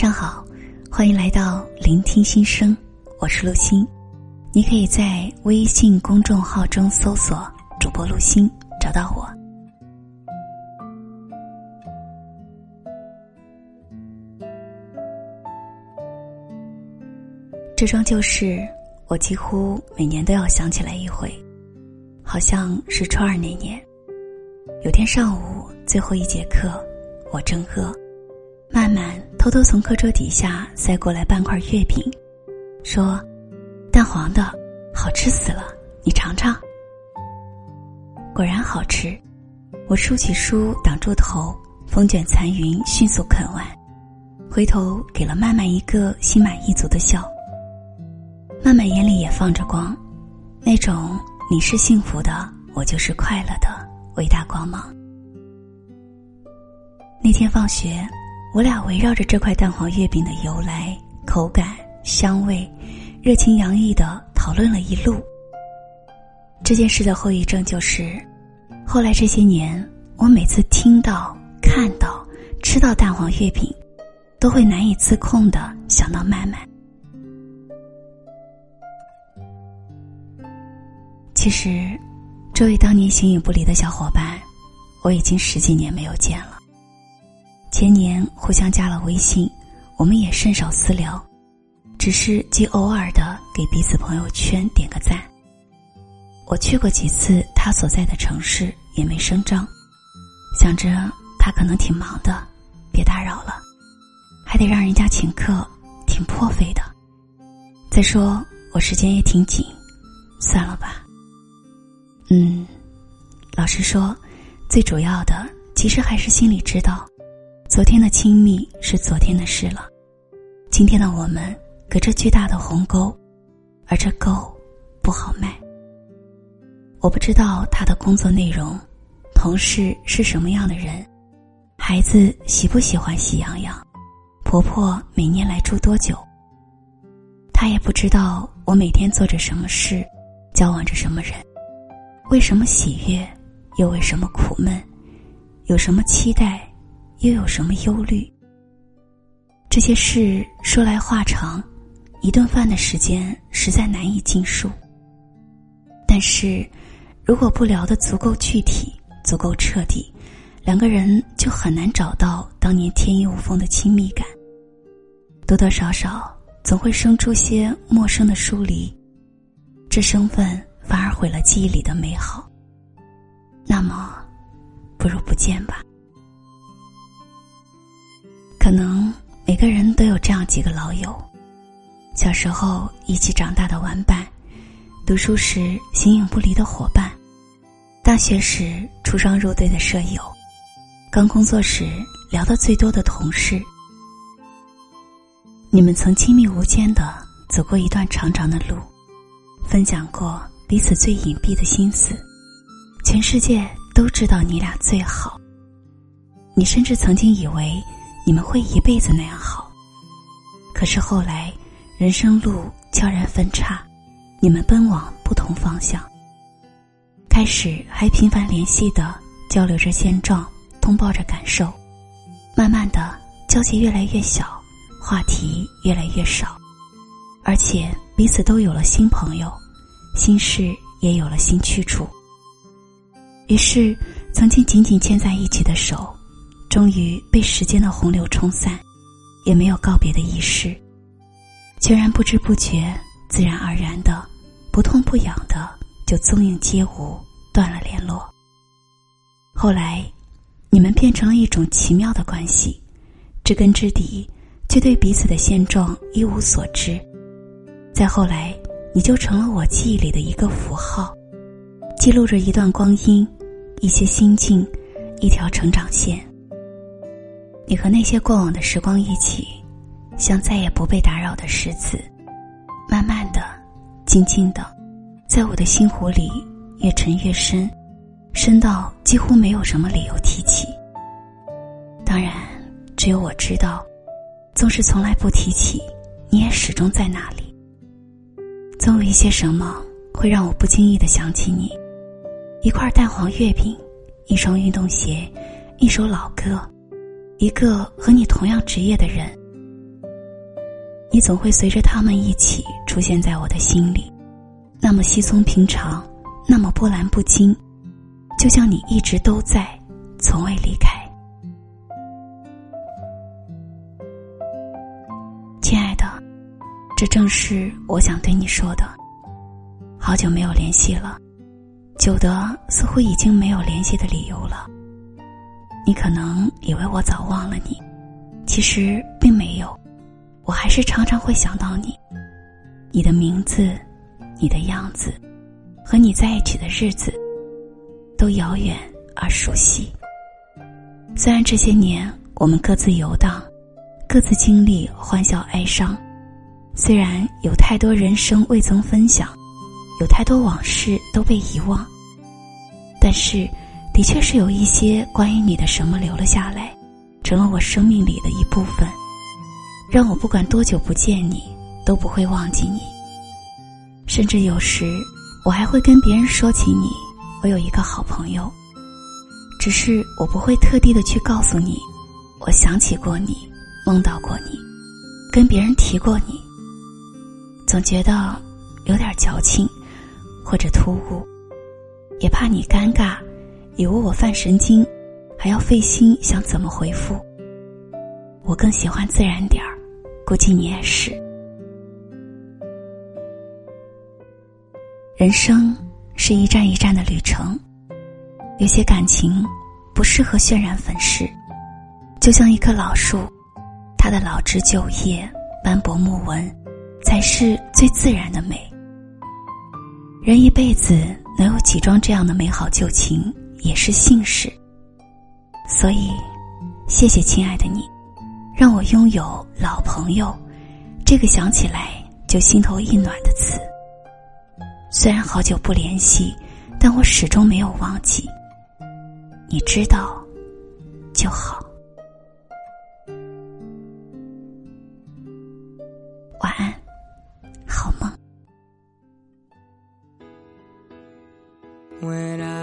上好，欢迎来到聆听心声，我是陆星。你可以在微信公众号中搜索“主播陆心”，找到我。这桩旧事，我几乎每年都要想起来一回。好像是初二那年，有天上午最后一节课，我正饿，慢慢偷偷从课桌底下塞过来半块月饼，说：“蛋黄的，好吃死了，你尝尝。”果然好吃，我竖起书挡住头，风卷残云迅速啃完，回头给了曼曼一个心满意足的笑。曼曼眼里也放着光，那种。你是幸福的，我就是快乐的，伟大光芒。那天放学，我俩围绕着这块蛋黄月饼的由来、口感、香味，热情洋溢的讨论了一路。这件事的后遗症就是，后来这些年，我每次听到、看到、吃到蛋黄月饼，都会难以自控的想到麦麦。其实，这位当年形影不离的小伙伴，我已经十几年没有见了。前年互相加了微信，我们也甚少私聊，只是极偶尔的给彼此朋友圈点个赞。我去过几次他所在的城市，也没声张，想着他可能挺忙的，别打扰了，还得让人家请客，挺破费的。再说我时间也挺紧，算了吧。嗯，老实说，最主要的其实还是心里知道，昨天的亲密是昨天的事了，今天的我们隔着巨大的鸿沟，而这沟不好迈。我不知道他的工作内容，同事是什么样的人，孩子喜不喜欢喜羊羊，婆婆每年来住多久。他也不知道我每天做着什么事，交往着什么人。为什么喜悦，又为什么苦闷？有什么期待，又有什么忧虑？这些事说来话长，一顿饭的时间实在难以尽述。但是，如果不聊得足够具体、足够彻底，两个人就很难找到当年天衣无缝的亲密感。多多少少总会生出些陌生的疏离，这生分。反而毁了记忆里的美好。那么，不如不见吧。可能每个人都有这样几个老友：小时候一起长大的玩伴，读书时形影不离的伙伴，大学时出双入对的舍友，刚工作时聊得最多的同事。你们曾亲密无间的走过一段长长的路，分享过。彼此最隐蔽的心思，全世界都知道你俩最好。你甚至曾经以为你们会一辈子那样好，可是后来人生路悄然分叉，你们奔往不同方向。开始还频繁联系的交流着现状，通报着感受，慢慢的交集越来越小，话题越来越少，而且彼此都有了新朋友。心事也有了新去处。于是，曾经紧紧牵在一起的手，终于被时间的洪流冲散，也没有告别的仪式，全然不知不觉、自然而然的、不痛不痒的，就踪影皆无，断了联络。后来，你们变成了一种奇妙的关系，知根知底，却对彼此的现状一无所知。再后来。你就成了我记忆里的一个符号，记录着一段光阴，一些心境，一条成长线。你和那些过往的时光一起，像再也不被打扰的石子，慢慢的、静静的，在我的心湖里越沉越深，深到几乎没有什么理由提起。当然，只有我知道，纵使从来不提起，你也始终在那里。总有一些什么会让我不经意的想起你，一块蛋黄月饼，一双运动鞋，一首老歌，一个和你同样职业的人，你总会随着他们一起出现在我的心里，那么稀松平常，那么波澜不惊，就像你一直都在，从未离开。亲爱的，这正是我想对你说的。好久没有联系了，久得似乎已经没有联系的理由了。你可能以为我早忘了你，其实并没有。我还是常常会想到你，你的名字，你的样子，和你在一起的日子，都遥远而熟悉。虽然这些年我们各自游荡，各自经历欢笑哀伤，虽然有太多人生未曾分享，有太多往事都被遗忘，但是，的确是有一些关于你的什么留了下来，成了我生命里的一部分。让我不管多久不见你，都不会忘记你。甚至有时，我还会跟别人说起你。我有一个好朋友，只是我不会特地的去告诉你，我想起过你，梦到过你，跟别人提过你。总觉得有点矫情，或者突兀，也怕你尴尬，以为我犯神经，还要费心想怎么回复。我更喜欢自然点儿。估计你也是。人生是一站一站的旅程，有些感情不适合渲染粉饰，就像一棵老树，它的老枝旧叶、斑驳木纹，才是最自然的美。人一辈子能有几桩这样的美好旧情，也是幸事。所以，谢谢亲爱的你。让我拥有老朋友，这个想起来就心头一暖的词。虽然好久不联系，但我始终没有忘记。你知道就好。晚安，好梦。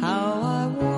How I wondered